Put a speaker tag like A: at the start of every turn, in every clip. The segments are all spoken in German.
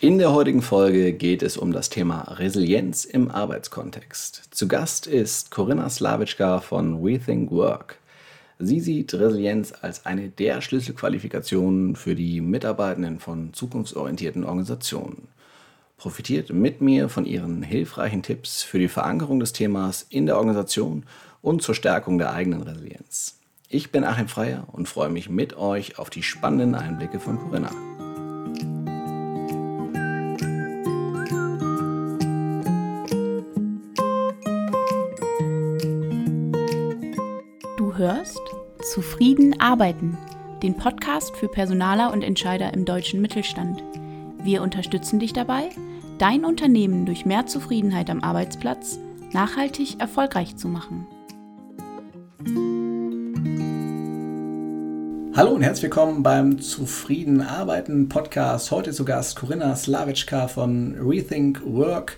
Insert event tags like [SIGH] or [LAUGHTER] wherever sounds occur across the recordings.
A: In der heutigen Folge geht es um das Thema Resilienz im Arbeitskontext. Zu Gast ist Corinna Slavitschka von Rethink Work. Sie sieht Resilienz als eine der Schlüsselqualifikationen für die Mitarbeitenden von zukunftsorientierten Organisationen. Profitiert mit mir von ihren hilfreichen Tipps für die Verankerung des Themas in der Organisation und zur Stärkung der eigenen Resilienz. Ich bin Achim Freier und freue mich mit euch auf die spannenden Einblicke von Corinna.
B: Zufrieden arbeiten, den Podcast für Personaler und Entscheider im deutschen Mittelstand. Wir unterstützen dich dabei, dein Unternehmen durch mehr Zufriedenheit am Arbeitsplatz nachhaltig erfolgreich zu machen.
A: Hallo und herzlich willkommen beim Zufrieden Arbeiten Podcast. Heute zu Gast Corinna Slavitschka von Rethink Work.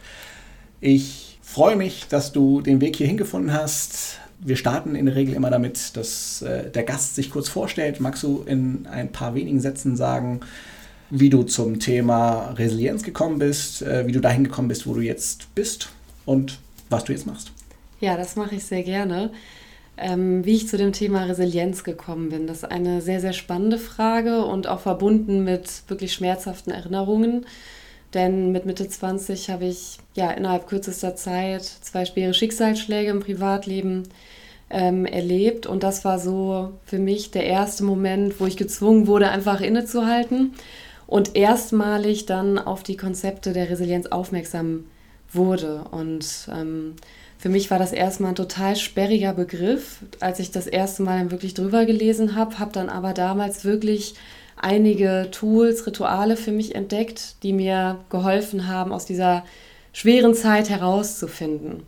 A: Ich freue mich, dass du den Weg hier hingefunden hast. Wir starten in der Regel immer damit, dass äh, der Gast sich kurz vorstellt. Magst du in ein paar wenigen Sätzen sagen, wie du zum Thema Resilienz gekommen bist, äh, wie du dahin gekommen bist, wo du jetzt bist und was du jetzt machst?
C: Ja, das mache ich sehr gerne. Ähm, wie ich zu dem Thema Resilienz gekommen bin, das ist eine sehr, sehr spannende Frage und auch verbunden mit wirklich schmerzhaften Erinnerungen. Denn mit Mitte 20 habe ich ja innerhalb kürzester Zeit zwei schwere Schicksalsschläge im Privatleben ähm, erlebt. Und das war so für mich der erste Moment, wo ich gezwungen wurde, einfach innezuhalten und erstmalig dann auf die Konzepte der Resilienz aufmerksam wurde. Und ähm, für mich war das erstmal ein total sperriger Begriff, als ich das erste Mal dann wirklich drüber gelesen habe, habe dann aber damals wirklich einige Tools, Rituale für mich entdeckt, die mir geholfen haben, aus dieser schweren Zeit herauszufinden.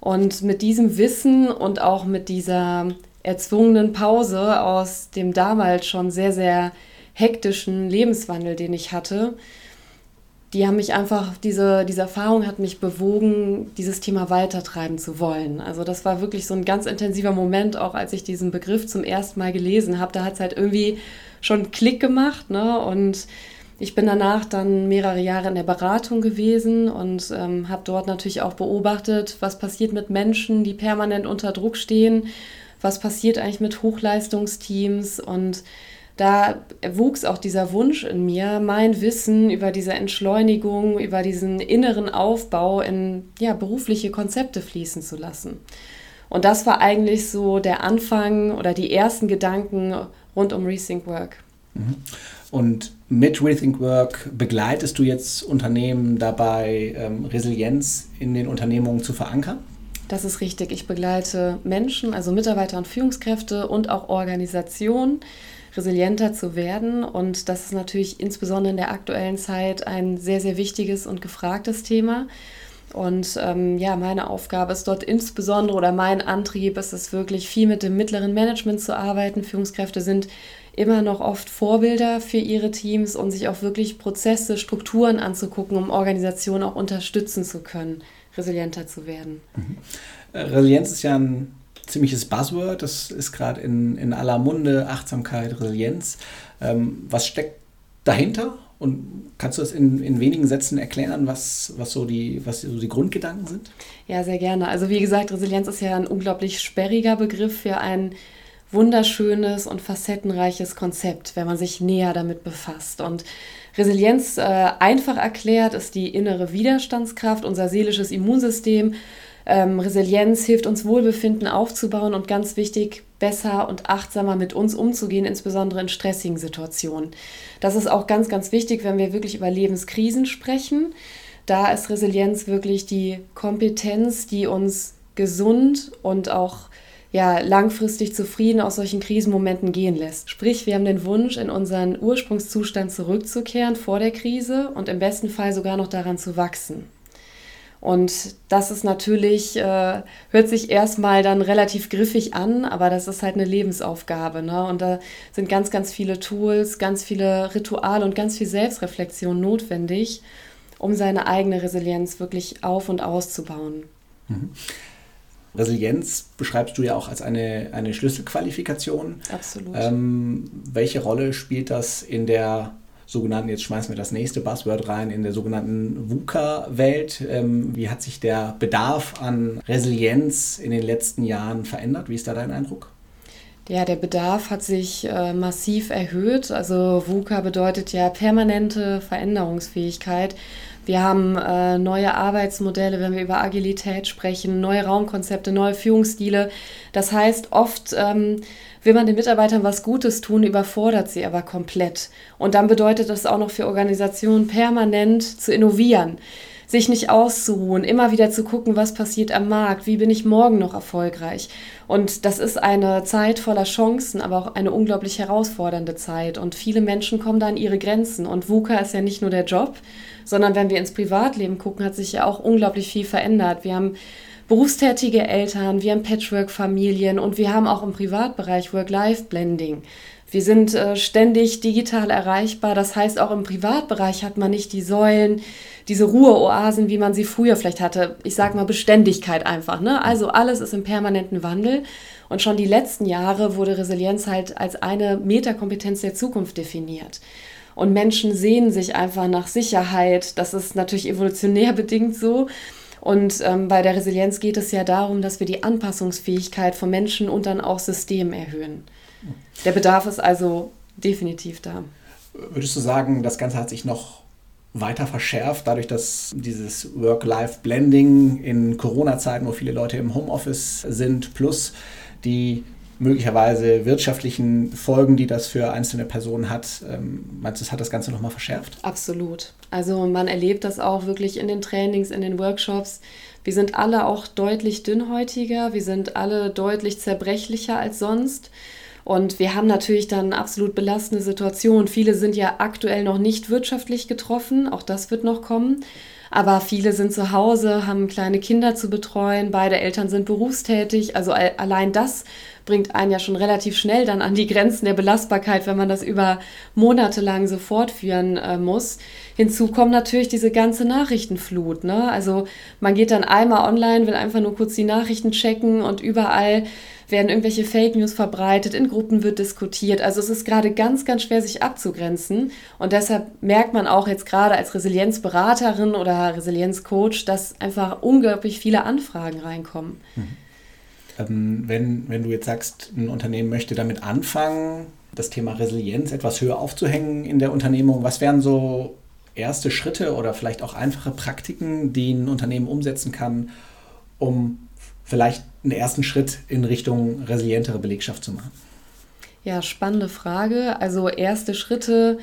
C: Und mit diesem Wissen und auch mit dieser erzwungenen Pause aus dem damals schon sehr, sehr hektischen Lebenswandel, den ich hatte, die haben mich einfach, diese, diese Erfahrung hat mich bewogen, dieses Thema weitertreiben zu wollen. Also das war wirklich so ein ganz intensiver Moment, auch als ich diesen Begriff zum ersten Mal gelesen habe. Da hat es halt irgendwie schon Klick gemacht. Ne? Und ich bin danach dann mehrere Jahre in der Beratung gewesen und ähm, habe dort natürlich auch beobachtet, was passiert mit Menschen, die permanent unter Druck stehen, was passiert eigentlich mit Hochleistungsteams und da wuchs auch dieser Wunsch in mir, mein Wissen über diese Entschleunigung, über diesen inneren Aufbau in ja, berufliche Konzepte fließen zu lassen. Und das war eigentlich so der Anfang oder die ersten Gedanken rund um Rethink Work.
A: Mhm. Und mit Rethink Work begleitest du jetzt Unternehmen dabei, ähm, Resilienz in den Unternehmungen zu verankern?
C: Das ist richtig. Ich begleite Menschen, also Mitarbeiter und Führungskräfte und auch Organisationen resilienter zu werden. Und das ist natürlich insbesondere in der aktuellen Zeit ein sehr, sehr wichtiges und gefragtes Thema. Und ähm, ja, meine Aufgabe ist dort insbesondere oder mein Antrieb ist es wirklich viel mit dem mittleren Management zu arbeiten. Führungskräfte sind immer noch oft Vorbilder für ihre Teams und sich auch wirklich Prozesse, Strukturen anzugucken, um Organisationen auch unterstützen zu können, resilienter zu werden.
A: Mhm. Äh, Resilienz ist ja ein ziemliches Buzzword. Das ist gerade in, in aller Munde, Achtsamkeit, Resilienz. Ähm, was steckt dahinter? Und kannst du das in, in wenigen Sätzen erklären, was, was, so die, was so die Grundgedanken sind?
C: Ja, sehr gerne. Also wie gesagt, Resilienz ist ja ein unglaublich sperriger Begriff für ein wunderschönes und facettenreiches Konzept, wenn man sich näher damit befasst. Und Resilienz, äh, einfach erklärt, ist die innere Widerstandskraft, unser seelisches Immunsystem, ähm, Resilienz hilft uns Wohlbefinden aufzubauen und ganz wichtig, besser und achtsamer mit uns umzugehen, insbesondere in stressigen Situationen. Das ist auch ganz, ganz wichtig, wenn wir wirklich über Lebenskrisen sprechen. Da ist Resilienz wirklich die Kompetenz, die uns gesund und auch ja, langfristig zufrieden aus solchen Krisenmomenten gehen lässt. Sprich, wir haben den Wunsch, in unseren Ursprungszustand zurückzukehren vor der Krise und im besten Fall sogar noch daran zu wachsen. Und das ist natürlich, äh, hört sich erstmal dann relativ griffig an, aber das ist halt eine Lebensaufgabe. Ne? Und da sind ganz, ganz viele Tools, ganz viele Rituale und ganz viel Selbstreflexion notwendig, um seine eigene Resilienz wirklich auf- und auszubauen.
A: Mhm. Resilienz beschreibst du ja auch als eine, eine Schlüsselqualifikation.
C: Absolut.
A: Ähm, welche Rolle spielt das in der
D: sogenannten, jetzt schmeißen wir das nächste Buzzword rein, in der sogenannten VUCA-Welt. Ähm, wie hat sich der Bedarf an Resilienz in den letzten Jahren verändert? Wie ist da dein Eindruck?
C: Ja, der Bedarf hat sich äh, massiv erhöht. Also VUCA bedeutet ja permanente Veränderungsfähigkeit. Wir haben äh, neue Arbeitsmodelle, wenn wir über Agilität sprechen, neue Raumkonzepte, neue Führungsstile. Das heißt, oft ähm, will man den Mitarbeitern was Gutes tun, überfordert sie aber komplett. Und dann bedeutet das auch noch für Organisationen permanent zu innovieren sich nicht auszuruhen, immer wieder zu gucken, was passiert am Markt, wie bin ich morgen noch erfolgreich. Und das ist eine Zeit voller Chancen, aber auch eine unglaublich herausfordernde Zeit. Und viele Menschen kommen da an ihre Grenzen. Und VUCA ist ja nicht nur der Job, sondern wenn wir ins Privatleben gucken, hat sich ja auch unglaublich viel verändert. Wir haben berufstätige Eltern, wir haben Patchwork-Familien und wir haben auch im Privatbereich Work-Life-Blending. Wir sind äh, ständig digital erreichbar. Das heißt, auch im Privatbereich hat man nicht die Säulen, diese Ruheoasen, wie man sie früher vielleicht hatte. Ich sage mal Beständigkeit einfach. Ne? Also alles ist im permanenten Wandel. Und schon die letzten Jahre wurde Resilienz halt als eine Metakompetenz der Zukunft definiert. Und Menschen sehnen sich einfach nach Sicherheit. Das ist natürlich evolutionär [LAUGHS] bedingt so. Und ähm, bei der Resilienz geht es ja darum, dass wir die Anpassungsfähigkeit von Menschen und dann auch Systemen erhöhen. Der Bedarf ist also definitiv da.
D: Würdest du sagen, das Ganze hat sich noch weiter verschärft, dadurch, dass dieses Work-Life-Blending in Corona-Zeiten, wo viele Leute im Homeoffice sind, plus die möglicherweise wirtschaftlichen Folgen, die das für einzelne Personen hat. Ähm, meinst du, das hat das Ganze nochmal verschärft?
C: Absolut. Also man erlebt das auch wirklich in den Trainings, in den Workshops. Wir sind alle auch deutlich dünnhäutiger, wir sind alle deutlich zerbrechlicher als sonst. Und wir haben natürlich dann eine absolut belastende Situation. Viele sind ja aktuell noch nicht wirtschaftlich getroffen, auch das wird noch kommen. Aber viele sind zu Hause, haben kleine Kinder zu betreuen, beide Eltern sind berufstätig. Also allein das bringt einen ja schon relativ schnell dann an die Grenzen der Belastbarkeit, wenn man das über Monate lang so fortführen äh, muss. Hinzu kommt natürlich diese ganze Nachrichtenflut. Ne? Also man geht dann einmal online, will einfach nur kurz die Nachrichten checken und überall werden irgendwelche Fake News verbreitet, in Gruppen wird diskutiert. Also es ist gerade ganz, ganz schwer, sich abzugrenzen. Und deshalb merkt man auch jetzt gerade als Resilienzberaterin oder Resilienzcoach, dass einfach unglaublich viele Anfragen reinkommen. Mhm.
D: Ähm, wenn, wenn du jetzt sagst, ein Unternehmen möchte damit anfangen, das Thema Resilienz etwas höher aufzuhängen in der Unternehmung, was wären so erste Schritte oder vielleicht auch einfache Praktiken, die ein Unternehmen umsetzen kann, um vielleicht einen ersten Schritt in Richtung resilientere Belegschaft zu machen?
C: Ja, spannende Frage. Also erste Schritte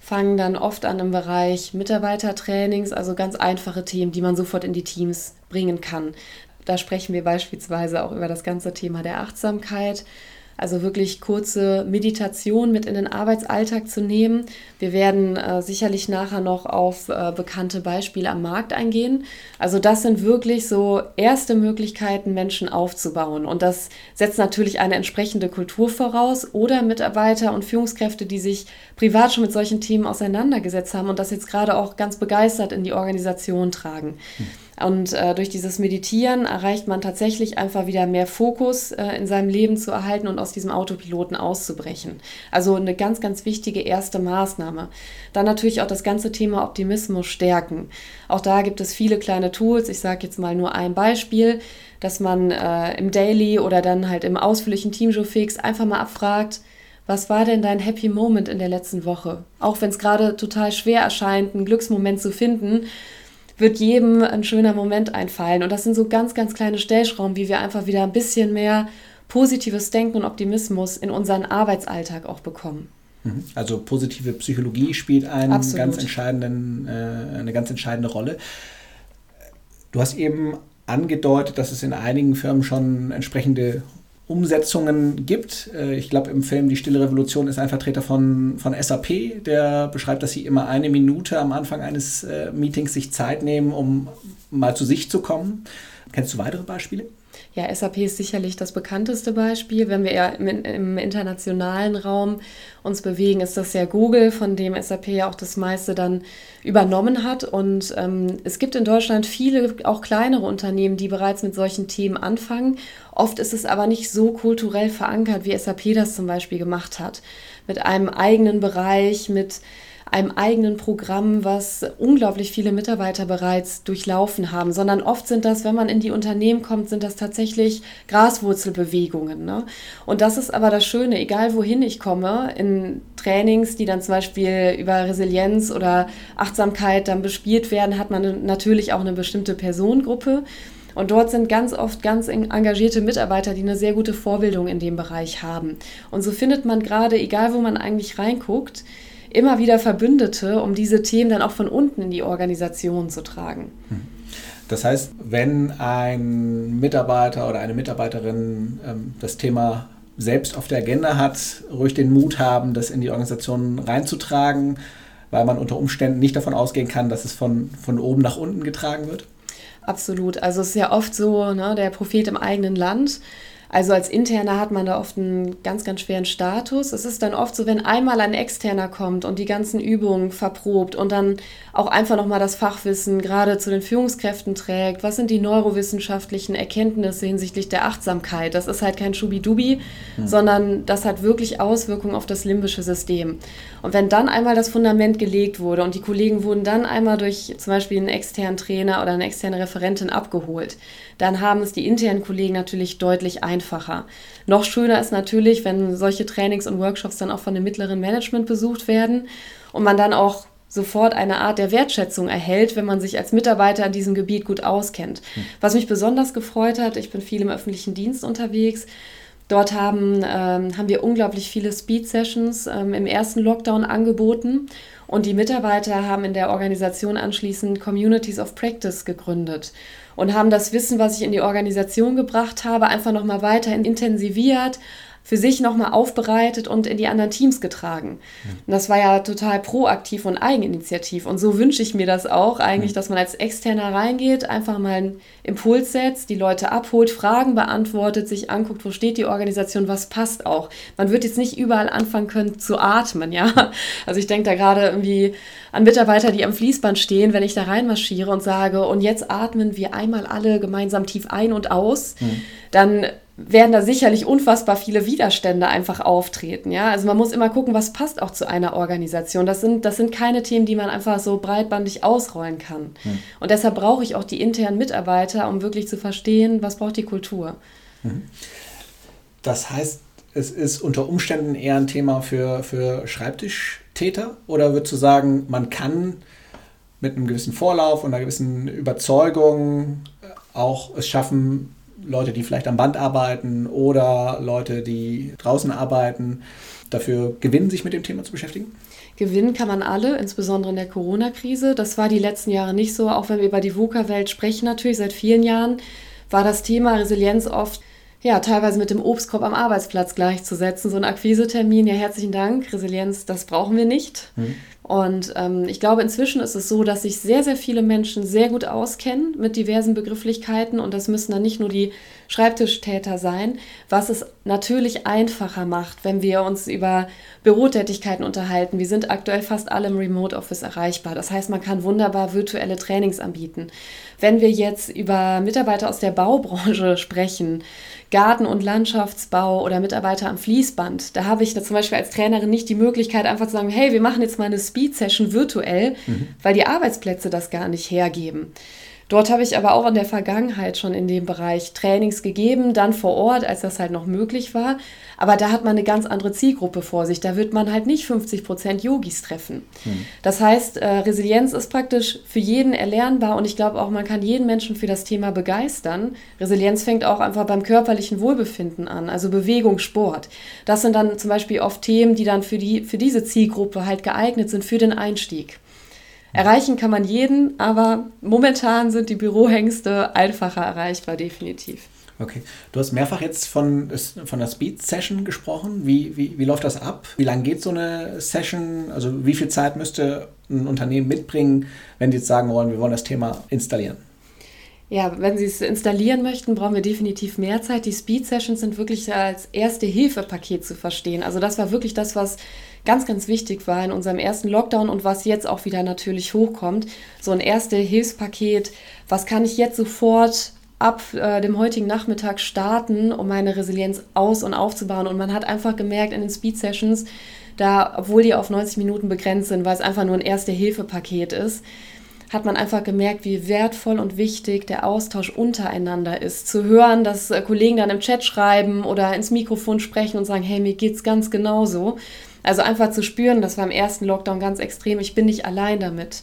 C: fangen dann oft an im Bereich Mitarbeitertrainings, also ganz einfache Themen, die man sofort in die Teams bringen kann. Da sprechen wir beispielsweise auch über das ganze Thema der Achtsamkeit, also wirklich kurze Meditation mit in den Arbeitsalltag zu nehmen. Wir werden äh, sicherlich nachher noch auf äh, bekannte Beispiele am Markt eingehen. Also das sind wirklich so erste Möglichkeiten, Menschen aufzubauen. Und das setzt natürlich eine entsprechende Kultur voraus oder Mitarbeiter und Führungskräfte, die sich privat schon mit solchen Themen auseinandergesetzt haben und das jetzt gerade auch ganz begeistert in die Organisation tragen. Hm. Und äh, durch dieses Meditieren erreicht man tatsächlich einfach wieder mehr Fokus äh, in seinem Leben zu erhalten und aus diesem Autopiloten auszubrechen. Also eine ganz, ganz wichtige erste Maßnahme. Dann natürlich auch das ganze Thema Optimismus stärken. Auch da gibt es viele kleine Tools. Ich sage jetzt mal nur ein Beispiel, dass man äh, im Daily oder dann halt im ausführlichen Teamshow-Fix einfach mal abfragt, was war denn dein Happy Moment in der letzten Woche? Auch wenn es gerade total schwer erscheint, einen Glücksmoment zu finden, wird jedem ein schöner Moment einfallen. Und das sind so ganz, ganz kleine Stellschrauben, wie wir einfach wieder ein bisschen mehr positives Denken und Optimismus in unseren Arbeitsalltag auch bekommen.
D: Mhm. Also positive Psychologie spielt einen ganz entscheidenden, äh, eine ganz entscheidende Rolle. Du hast eben angedeutet, dass es in einigen Firmen schon entsprechende Umsetzungen gibt. Äh, ich glaube, im Film Die Stille Revolution ist ein Vertreter von, von SAP, der beschreibt, dass sie immer eine Minute am Anfang eines äh, Meetings sich Zeit nehmen, um mal zu sich zu kommen. Kennst du weitere Beispiele?
C: Ja, SAP ist sicherlich das bekannteste Beispiel. Wenn wir eher im, im, internationalen Raum uns bewegen, ist das ja Google, von dem SAP ja auch das meiste dann übernommen hat. Und ähm, es gibt in Deutschland viele, auch kleinere Unternehmen, die bereits mit solchen Themen anfangen. Oft ist es aber nicht so kulturell verankert, wie SAP das zum Beispiel gemacht hat. Mit einem eigenen Bereich, mit einem eigenen Programm, was unglaublich viele Mitarbeiter bereits durchlaufen haben, sondern oft sind das, wenn man in die Unternehmen kommt, sind das tatsächlich Graswurzelbewegungen. Ne? Und das ist aber das Schöne, egal wohin ich komme, in Trainings, die dann zum Beispiel über Resilienz oder Achtsamkeit dann bespielt werden, hat man natürlich auch eine bestimmte Personengruppe. Und dort sind ganz oft ganz engagierte Mitarbeiter, die eine sehr gute Vorbildung in dem Bereich haben. Und so findet man gerade, egal wo man eigentlich reinguckt, immer wieder Verbündete, um diese Themen dann auch von unten in die Organisation zu tragen.
A: Hm. Das heißt, wenn ein Mitarbeiter oder eine Mitarbeiterin ähm, das Thema selbst auf der Agenda hat, ruhig den Mut haben, das in die Organisation reinzutragen, weil man unter Umständen nicht davon ausgehen kann, dass es von, von oben nach unten getragen wird?
C: Absolut. Also es ist ja oft so, ne, der Prophet im eigenen Land. Also als Interner hat man da oft einen ganz, ganz schweren Status. Es ist dann oft so, wenn einmal ein Externer kommt und die ganzen Übungen verprobt und dann auch einfach nochmal das Fachwissen gerade zu den Führungskräften trägt. Was sind die neurowissenschaftlichen Erkenntnisse hinsichtlich der Achtsamkeit? Das ist halt kein Schubidubi, mhm. sondern das hat wirklich Auswirkungen auf das limbische System. Und wenn dann einmal das Fundament gelegt wurde und die Kollegen wurden dann einmal durch zum Beispiel einen externen Trainer oder eine externe Referentin abgeholt, dann haben es die internen Kollegen natürlich deutlich einfacher. Noch schöner ist natürlich, wenn solche Trainings und Workshops dann auch von dem mittleren Management besucht werden und man dann auch sofort eine Art der Wertschätzung erhält, wenn man sich als Mitarbeiter in diesem Gebiet gut auskennt. Hm. Was mich besonders gefreut hat, ich bin viel im öffentlichen Dienst unterwegs. Dort haben, ähm, haben wir unglaublich viele Speed-Sessions ähm, im ersten Lockdown angeboten und die Mitarbeiter haben in der Organisation anschließend Communities of Practice gegründet und haben das Wissen, was ich in die Organisation gebracht habe, einfach nochmal weiter intensiviert, für sich nochmal aufbereitet und in die anderen Teams getragen. Und das war ja total proaktiv und eigeninitiativ. Und so wünsche ich mir das auch eigentlich, dass man als Externer reingeht, einfach mal einen Impuls setzt, die Leute abholt, Fragen beantwortet, sich anguckt, wo steht die Organisation, was passt auch. Man wird jetzt nicht überall anfangen können zu atmen, ja. Also ich denke da gerade irgendwie an Mitarbeiter, die am Fließband stehen, wenn ich da reinmarschiere und sage, und jetzt atmen wir einmal alle gemeinsam tief ein und aus, mhm. dann werden da sicherlich unfassbar viele Widerstände einfach auftreten. Ja? Also man muss immer gucken, was passt auch zu einer Organisation. Das sind, das sind keine Themen, die man einfach so breitbandig ausrollen kann. Hm. Und deshalb brauche ich auch die internen Mitarbeiter, um wirklich zu verstehen, was braucht die Kultur.
A: Mhm. Das heißt, es ist unter Umständen eher ein Thema für, für Schreibtischtäter? Oder würdest du sagen, man kann mit einem gewissen Vorlauf und einer gewissen Überzeugung auch es schaffen, Leute, die vielleicht am Band arbeiten oder Leute, die draußen arbeiten, dafür gewinnen, sich mit dem Thema zu beschäftigen?
C: Gewinnen kann man alle, insbesondere in der Corona-Krise. Das war die letzten Jahre nicht so. Auch wenn wir über die VUCA-Welt sprechen, natürlich seit vielen Jahren, war das Thema Resilienz oft ja, teilweise mit dem Obstkorb am Arbeitsplatz gleichzusetzen. So ein Akquisetermin, ja, herzlichen Dank, Resilienz, das brauchen wir nicht. Mhm. Und ähm, ich glaube, inzwischen ist es so, dass sich sehr, sehr viele Menschen sehr gut auskennen mit diversen Begrifflichkeiten und das müssen dann nicht nur die Schreibtischtäter sein, was es natürlich einfacher macht, wenn wir uns über Bürotätigkeiten unterhalten. Wir sind aktuell fast alle im Remote Office erreichbar. Das heißt, man kann wunderbar virtuelle Trainings anbieten. Wenn wir jetzt über Mitarbeiter aus der Baubranche [LAUGHS] sprechen, Garten- und Landschaftsbau oder Mitarbeiter am Fließband. Da habe ich zum Beispiel als Trainerin nicht die Möglichkeit, einfach zu sagen, hey, wir machen jetzt mal eine Speed-Session virtuell, mhm. weil die Arbeitsplätze das gar nicht hergeben. Dort habe ich aber auch in der Vergangenheit schon in dem Bereich Trainings gegeben, dann vor Ort, als das halt noch möglich war. Aber da hat man eine ganz andere Zielgruppe vor sich. Da wird man halt nicht 50 Prozent Yogis treffen. Hm. Das heißt, äh, Resilienz ist praktisch für jeden erlernbar und ich glaube auch, man kann jeden Menschen für das Thema begeistern. Resilienz fängt auch einfach beim körperlichen Wohlbefinden an, also Bewegung, Sport. Das sind dann zum Beispiel oft Themen, die dann für, die, für diese Zielgruppe halt geeignet sind für den Einstieg. Erreichen kann man jeden, aber momentan sind die Bürohengste einfacher erreichbar, definitiv.
A: Okay. Du hast mehrfach jetzt von, von der Speed-Session gesprochen. Wie, wie, wie läuft das ab? Wie lange geht so eine Session? Also wie viel Zeit müsste ein Unternehmen mitbringen, wenn die jetzt sagen wollen, wir wollen das Thema installieren?
C: Ja, wenn Sie es installieren möchten, brauchen wir definitiv mehr Zeit. Die Speed Sessions sind wirklich als erste Hilfepaket zu verstehen. Also das war wirklich das, was ganz, ganz wichtig war in unserem ersten Lockdown und was jetzt auch wieder natürlich hochkommt. So ein erste Hilfspaket, was kann ich jetzt sofort ab äh, dem heutigen Nachmittag starten, um meine Resilienz aus- und aufzubauen. Und man hat einfach gemerkt in den Speed Sessions, da, obwohl die auf 90 Minuten begrenzt sind, weil es einfach nur ein Erste-Hilfe-Paket ist, hat man einfach gemerkt, wie wertvoll und wichtig der Austausch untereinander ist. Zu hören, dass äh, Kollegen dann im Chat schreiben oder ins Mikrofon sprechen und sagen, hey, mir geht's ganz genauso. Also einfach zu spüren, das war im ersten Lockdown ganz extrem, ich bin nicht allein damit.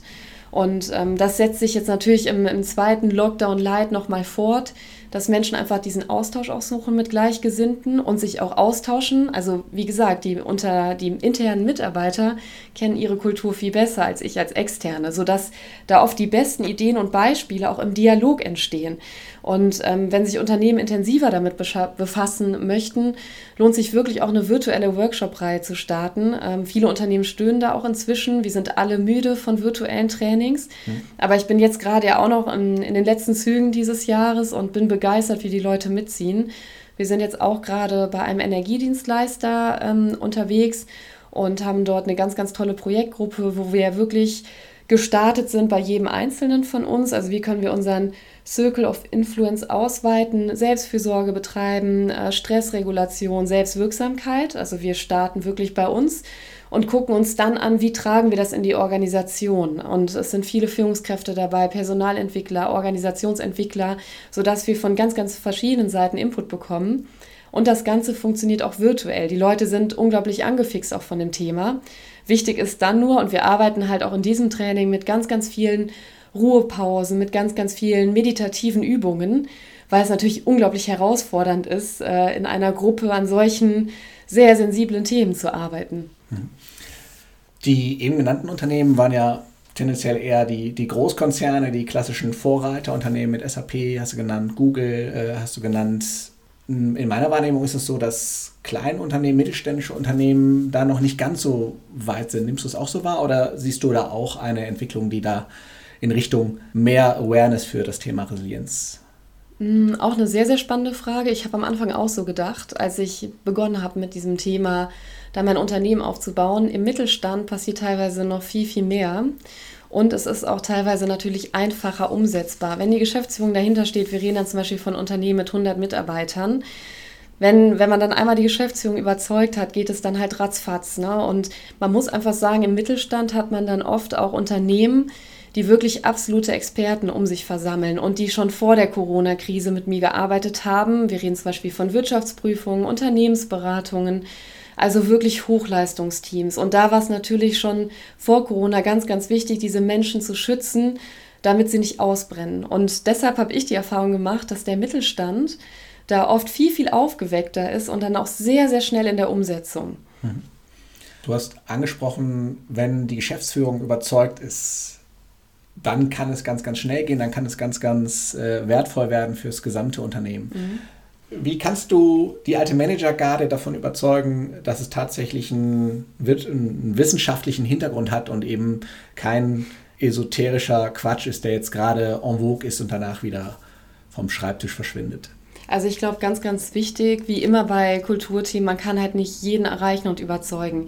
C: Und ähm, das setzt sich jetzt natürlich im, im zweiten Lockdown Light nochmal fort dass Menschen einfach diesen Austausch auch suchen mit Gleichgesinnten und sich auch austauschen. Also wie gesagt, die unter die internen Mitarbeiter kennen ihre Kultur viel besser als ich als Externe, sodass da oft die besten Ideen und Beispiele auch im Dialog entstehen. Und ähm, wenn sich Unternehmen intensiver damit befassen möchten, lohnt sich wirklich auch eine virtuelle Workshop-Reihe zu starten. Ähm, viele Unternehmen stöhnen da auch inzwischen. Wir sind alle müde von virtuellen Trainings. Mhm. Aber ich bin jetzt gerade ja auch noch in, in den letzten Zügen dieses Jahres und bin begeistert, wie die Leute mitziehen. Wir sind jetzt auch gerade bei einem Energiedienstleister ähm, unterwegs und haben dort eine ganz, ganz tolle Projektgruppe, wo wir wirklich gestartet sind bei jedem Einzelnen von uns. Also wie können wir unseren Circle of Influence ausweiten, Selbstfürsorge betreiben, äh, Stressregulation, Selbstwirksamkeit. Also wir starten wirklich bei uns und gucken uns dann an, wie tragen wir das in die Organisation. Und es sind viele Führungskräfte dabei, Personalentwickler, Organisationsentwickler, sodass wir von ganz, ganz verschiedenen Seiten Input bekommen. Und das Ganze funktioniert auch virtuell. Die Leute sind unglaublich angefixt auch von dem Thema. Wichtig ist dann nur, und wir arbeiten halt auch in diesem Training mit ganz, ganz vielen Ruhepausen, mit ganz, ganz vielen meditativen Übungen, weil es natürlich unglaublich herausfordernd ist, äh, in einer Gruppe an solchen sehr sensiblen Themen zu arbeiten. Mhm.
D: Die eben genannten Unternehmen waren ja tendenziell eher die, die Großkonzerne, die klassischen Vorreiterunternehmen mit SAP, hast du genannt, Google äh, hast du genannt, in meiner Wahrnehmung ist es so, dass Kleinunternehmen, mittelständische Unternehmen da noch nicht ganz so weit sind. Nimmst du es auch so wahr oder siehst du da auch eine Entwicklung, die da in Richtung mehr Awareness für das Thema Resilienz?
C: Mm, auch eine sehr, sehr spannende Frage. Ich habe am Anfang auch so gedacht, als ich begonnen habe mit diesem Thema, da mein Unternehmen aufzubauen. Im Mittelstand passiert teilweise noch viel, viel mehr. Und es ist auch teilweise natürlich einfacher umsetzbar. Wenn die Geschäftsführung dahinter steht, wir reden dann zum Beispiel von Unternehmen mit 100 Mitarbeitern, wenn, wenn man dann einmal die Geschäftsführung überzeugt hat, geht es dann halt ratzfatz. Ne? Und man muss einfach sagen, im Mittelstand hat man dann oft auch Unternehmen, die wirklich absolute Experten um sich versammeln und die schon vor der Corona-Krise mit mir gearbeitet haben. Wir reden zum Beispiel von Wirtschaftsprüfungen, Unternehmensberatungen, also wirklich Hochleistungsteams. Und da war es natürlich schon vor Corona ganz, ganz wichtig, diese Menschen zu schützen, damit sie nicht ausbrennen. Und deshalb habe ich die Erfahrung gemacht, dass der Mittelstand da oft viel, viel aufgeweckter ist und dann auch sehr, sehr schnell in der Umsetzung. Mhm.
D: Du hast angesprochen, wenn die Geschäftsführung überzeugt ist, dann kann es ganz, ganz schnell gehen, dann kann es ganz, ganz äh, wertvoll werden fürs gesamte Unternehmen. Mhm. Wie kannst du die alte Managergarde davon überzeugen, dass es tatsächlich einen, einen, wissenschaftlichen Hintergrund hat und eben kein esoterischer Quatsch ist, der jetzt gerade en vogue ist und danach wieder vom Schreibtisch verschwindet?
C: Also ich glaube, ganz, ganz wichtig, wie immer bei Kulturteam, man kann halt nicht jeden erreichen und überzeugen.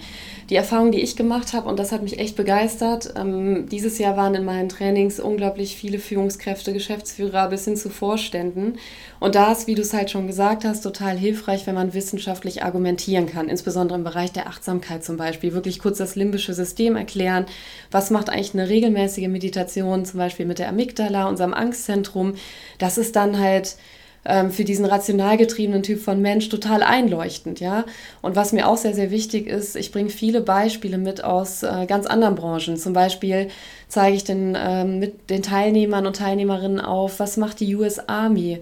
C: Die Erfahrung, die ich gemacht habe, und das hat mich echt begeistert, ähm, dieses Jahr waren in meinen Trainings unglaublich viele Führungskräfte, Geschäftsführer bis hin zu Vorständen. Und da ist, wie du es halt schon gesagt hast, total hilfreich, wenn man wissenschaftlich argumentieren kann, insbesondere im Bereich der Achtsamkeit zum Beispiel. Wirklich kurz das limbische System erklären. Was macht eigentlich eine regelmäßige Meditation, zum Beispiel mit der Amygdala, unserem Angstzentrum? Das ist dann halt ähm, für diesen rational getriebenen Typ von Mensch total einleuchtend, ja. Und was mir auch sehr, sehr wichtig ist, ich bringe viele Beispiele mit aus äh, ganz anderen Branchen. Zum Beispiel zeige ich den, ähm, mit den Teilnehmern und Teilnehmerinnen auf, was macht die US Army,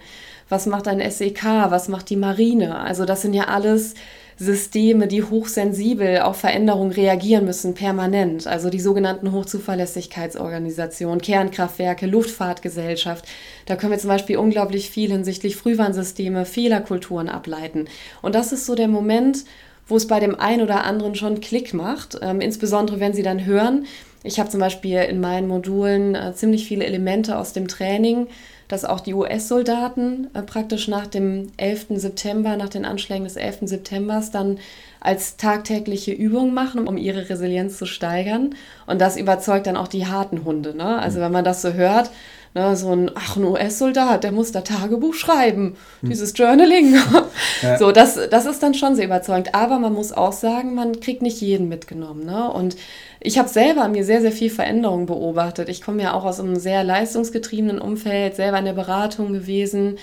C: was macht ein SEK, was macht die Marine. Also das sind ja alles Systeme, die hochsensibel auf Veränderungen reagieren müssen, permanent. Also die sogenannten Hochzuverlässigkeitsorganisationen, Kernkraftwerke, Luftfahrtgesellschaft. Da können wir zum Beispiel unglaublich viel hinsichtlich Frühwarnsysteme, Fehlerkulturen ableiten. Und das ist so der Moment, wo es bei dem einen oder anderen schon Klick macht, ähm, insbesondere wenn sie dann hören. Ich habe zum Beispiel in meinen Modulen äh, ziemlich viele Elemente aus dem Training, dass auch die US-Soldaten äh, praktisch nach dem 11. September, nach den Anschlägen des 11. September dann als tagtägliche Übung machen, um ihre Resilienz zu steigern. Und das überzeugt dann auch die harten Hunde. Ne? Also mhm. wenn man das so hört, Ne, so ein, ach, ein US-Soldat, der muss da Tagebuch schreiben, hm. dieses Journaling. [LAUGHS] ja. So, das, das ist dann schon sehr überzeugend. Aber man muss auch sagen, man kriegt nicht jeden mitgenommen. Ne? Und ich habe selber an mir sehr, sehr viel Veränderung beobachtet. Ich komme ja auch aus einem sehr leistungsgetriebenen Umfeld, selber in der Beratung gewesen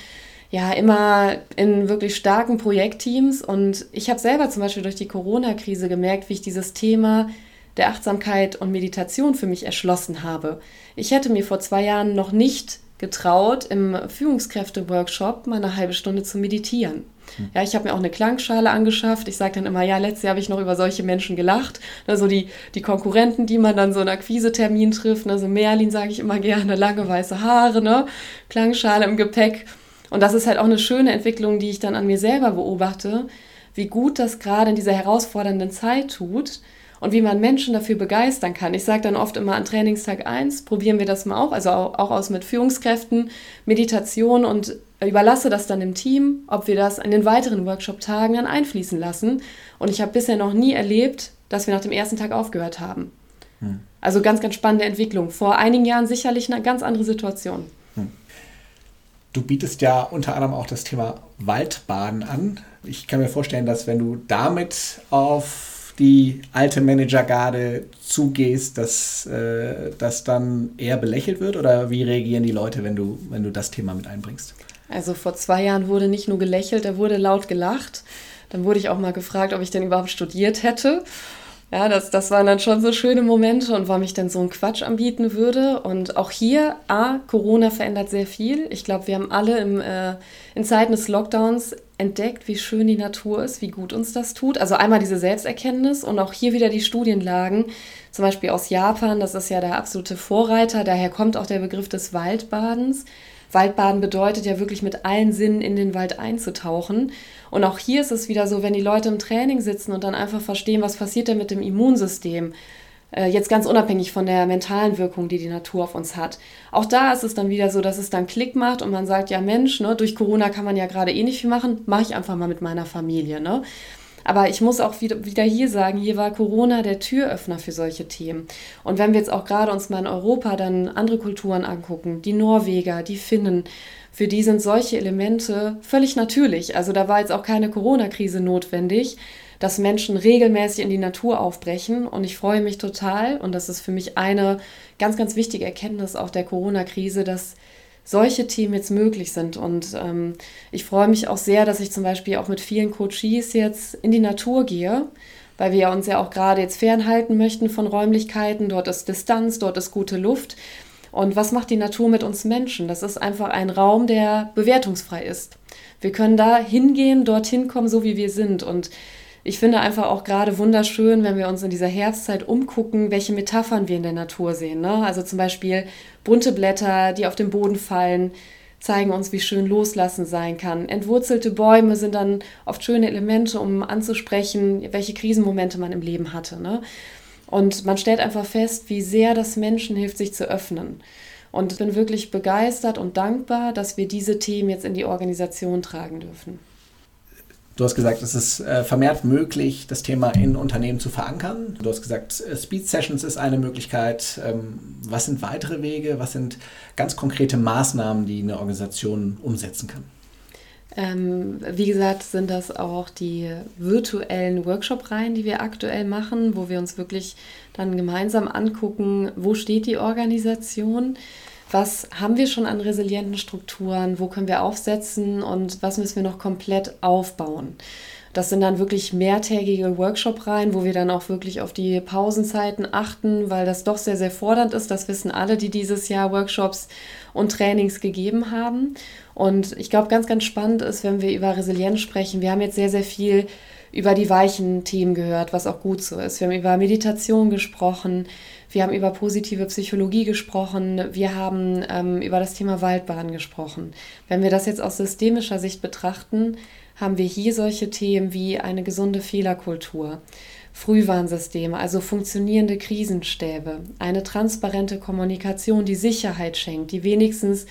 C: ja immer in wirklich starken Projektteams. Und ich habe selber zum Beispiel durch die Corona-Krise gemerkt, wie ich dieses Thema der Achtsamkeit und Meditation für mich erschlossen habe. Ich hätte mir vor zwei Jahren noch nicht getraut, im Führungskräfte-Workshop mal eine halbe Stunde zu meditieren. Hm. Ja, ich habe mir auch eine Klangschale angeschafft. Ich sage dann immer, ja, letztes Jahr habe ich noch über solche Menschen gelacht. Also die, die Konkurrenten, die man dann so einen Akquisetermin trifft. Ne? So Merlin sage ich immer gerne, lange weiße Haare, ne? Klangschale im Gepäck. Und das ist halt auch eine schöne Entwicklung, die ich dann an mir selber beobachte, wie gut das gerade in dieser herausfordernden Zeit tut und wie man Menschen dafür begeistern kann. Ich sage dann oft immer an Trainingstag 1, probieren wir das mal auch, also auch, aus mit Führungskräften, Meditation und überlasse das dann dem Team, ob wir das in den weiteren Workshop-Tagen dann einfließen lassen. Und ich habe bisher noch nie erlebt, dass wir nach dem ersten Tag aufgehört haben. Hm. Also ganz, ganz spannende Entwicklung. Vor einigen Jahren sicherlich eine ganz andere Situation.
D: Du bietest ja unter anderem auch das Thema Waldbaden an. Ich kann mir vorstellen, dass wenn du damit auf die alte Managergarde zugehst, dass äh, das dann eher belächelt wird oder wie reagieren die Leute, wenn du, wenn du das Thema mit einbringst?
C: Also vor zwei Jahren wurde nicht nur gelächelt, da wurde laut gelacht. Dann wurde ich auch mal gefragt, ob ich denn überhaupt studiert hätte. Ja, das, das waren dann schon so schöne Momente und warum ich dann so einen Quatsch anbieten würde. Und auch hier, A, Corona verändert sehr viel. Ich glaube, wir haben alle im, äh, in Zeiten des Lockdowns entdeckt, wie schön die Natur ist, wie gut uns das tut. Also einmal diese Selbsterkenntnis und auch hier wieder die Studienlagen, zum Beispiel aus Japan, das ist ja der absolute Vorreiter, daher kommt auch der Begriff des Waldbadens. Waldbaden bedeutet ja wirklich mit allen Sinnen in den Wald einzutauchen. Und auch hier ist es wieder so, wenn die Leute im Training sitzen und dann einfach verstehen, was passiert denn mit dem Immunsystem, jetzt ganz unabhängig von der mentalen Wirkung, die die Natur auf uns hat. Auch da ist es dann wieder so, dass es dann Klick macht und man sagt, ja Mensch, ne, durch Corona kann man ja gerade eh nicht viel machen, mache ich einfach mal mit meiner Familie. Ne? Aber ich muss auch wieder, wieder hier sagen, hier war Corona der Türöffner für solche Themen. Und wenn wir jetzt auch gerade uns mal in Europa dann andere Kulturen angucken, die Norweger, die Finnen, für die sind solche Elemente völlig natürlich. Also da war jetzt auch keine Corona-Krise notwendig, dass Menschen regelmäßig in die Natur aufbrechen. Und ich freue mich total, und das ist für mich eine ganz, ganz wichtige Erkenntnis auch der Corona-Krise, dass solche Themen jetzt möglich sind. Und ähm, ich freue mich auch sehr, dass ich zum Beispiel auch mit vielen Coaches jetzt in die Natur gehe, weil wir uns ja auch gerade jetzt fernhalten möchten von Räumlichkeiten. Dort ist Distanz, dort ist gute Luft. Und was macht die Natur mit uns Menschen? Das ist einfach ein Raum, der bewertungsfrei ist. Wir können da hingehen, dorthin kommen, so wie wir sind. Und ich finde einfach auch gerade wunderschön, wenn wir uns in dieser Herbstzeit umgucken, welche Metaphern wir in der Natur sehen. Ne? Also zum Beispiel Bunte Blätter, die auf den Boden fallen, zeigen uns, wie schön Loslassen sein kann. Entwurzelte Bäume sind dann oft schöne Elemente, um anzusprechen, welche Krisenmomente man im Leben hatte. Ne? Und man stellt einfach fest, wie sehr das Menschen hilft, sich zu öffnen. Und ich bin wirklich begeistert und dankbar, dass wir diese Themen jetzt in die Organisation tragen dürfen.
D: Du hast gesagt, es ist äh, vermehrt möglich, das Thema in Unternehmen zu verankern. Du hast gesagt, äh, Speed Sessions ist eine Möglichkeit. Ähm, was sind weitere Wege? Was sind ganz konkrete Maßnahmen, die eine Organisation umsetzen kann?
C: Ähm, wie gesagt, sind das auch die virtuellen Workshop-Reihen, die wir aktuell machen, wo wir uns wirklich dann gemeinsam angucken, wo steht die Organisation, was haben wir schon an resilienten Strukturen, wo können wir aufsetzen und was müssen wir noch komplett aufbauen. Das sind dann wirklich mehrtägige Workshop-Reihen, wo wir dann auch wirklich auf die Pausenzeiten achten, weil das doch sehr, sehr fordernd ist. Das wissen alle, die dieses Jahr Workshops und Trainings gegeben haben. Und ich glaube, ganz, ganz spannend ist, wenn wir über Resilienz sprechen. Wir haben jetzt sehr, sehr viel über die weichen Themen gehört, was auch gut so ist. Wir haben über Meditation gesprochen, wir haben über positive Psychologie gesprochen, wir haben ähm, über das Thema Waldbahn gesprochen. Wenn wir das jetzt aus systemischer Sicht betrachten, haben wir hier solche Themen wie eine gesunde Fehlerkultur, Frühwarnsysteme, also funktionierende Krisenstäbe, eine transparente Kommunikation, die Sicherheit schenkt, die wenigstens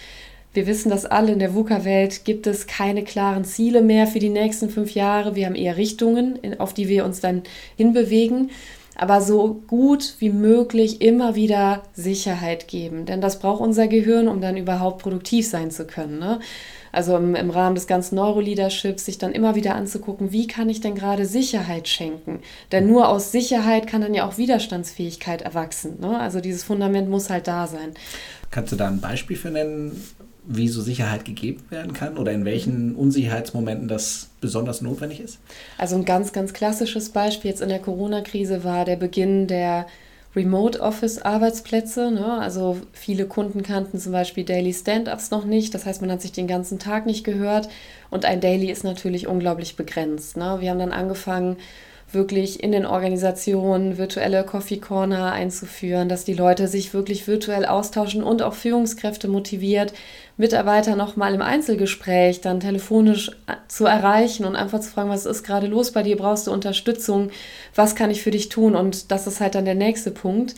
C: wir wissen das alle, in der VUCA-Welt gibt es keine klaren Ziele mehr für die nächsten fünf Jahre. Wir haben eher Richtungen, auf die wir uns dann hinbewegen. Aber so gut wie möglich immer wieder Sicherheit geben. Denn das braucht unser Gehirn, um dann überhaupt produktiv sein zu können. Ne? Also im, im Rahmen des ganzen Neuroleaderships sich dann immer wieder anzugucken, wie kann ich denn gerade Sicherheit schenken? Denn nur aus Sicherheit kann dann ja auch Widerstandsfähigkeit erwachsen. Ne? Also dieses Fundament muss halt da sein.
D: Kannst du da ein Beispiel für nennen, wie so Sicherheit gegeben werden kann oder in welchen Unsicherheitsmomenten das besonders notwendig ist?
C: Also ein ganz, ganz klassisches Beispiel jetzt in der Corona-Krise war der Beginn der Remote Office Arbeitsplätze. Ne? Also viele Kunden kannten zum Beispiel Daily Stand-ups noch nicht. Das heißt, man hat sich den ganzen Tag nicht gehört. Und ein Daily ist natürlich unglaublich begrenzt. Ne? Wir haben dann angefangen, wirklich in den Organisationen virtuelle Coffee Corner einzuführen, dass die Leute sich wirklich virtuell austauschen und auch Führungskräfte motiviert, Mitarbeiter nochmal im Einzelgespräch dann telefonisch zu erreichen und einfach zu fragen, was ist gerade los bei dir, brauchst du Unterstützung, was kann ich für dich tun? Und das ist halt dann der nächste Punkt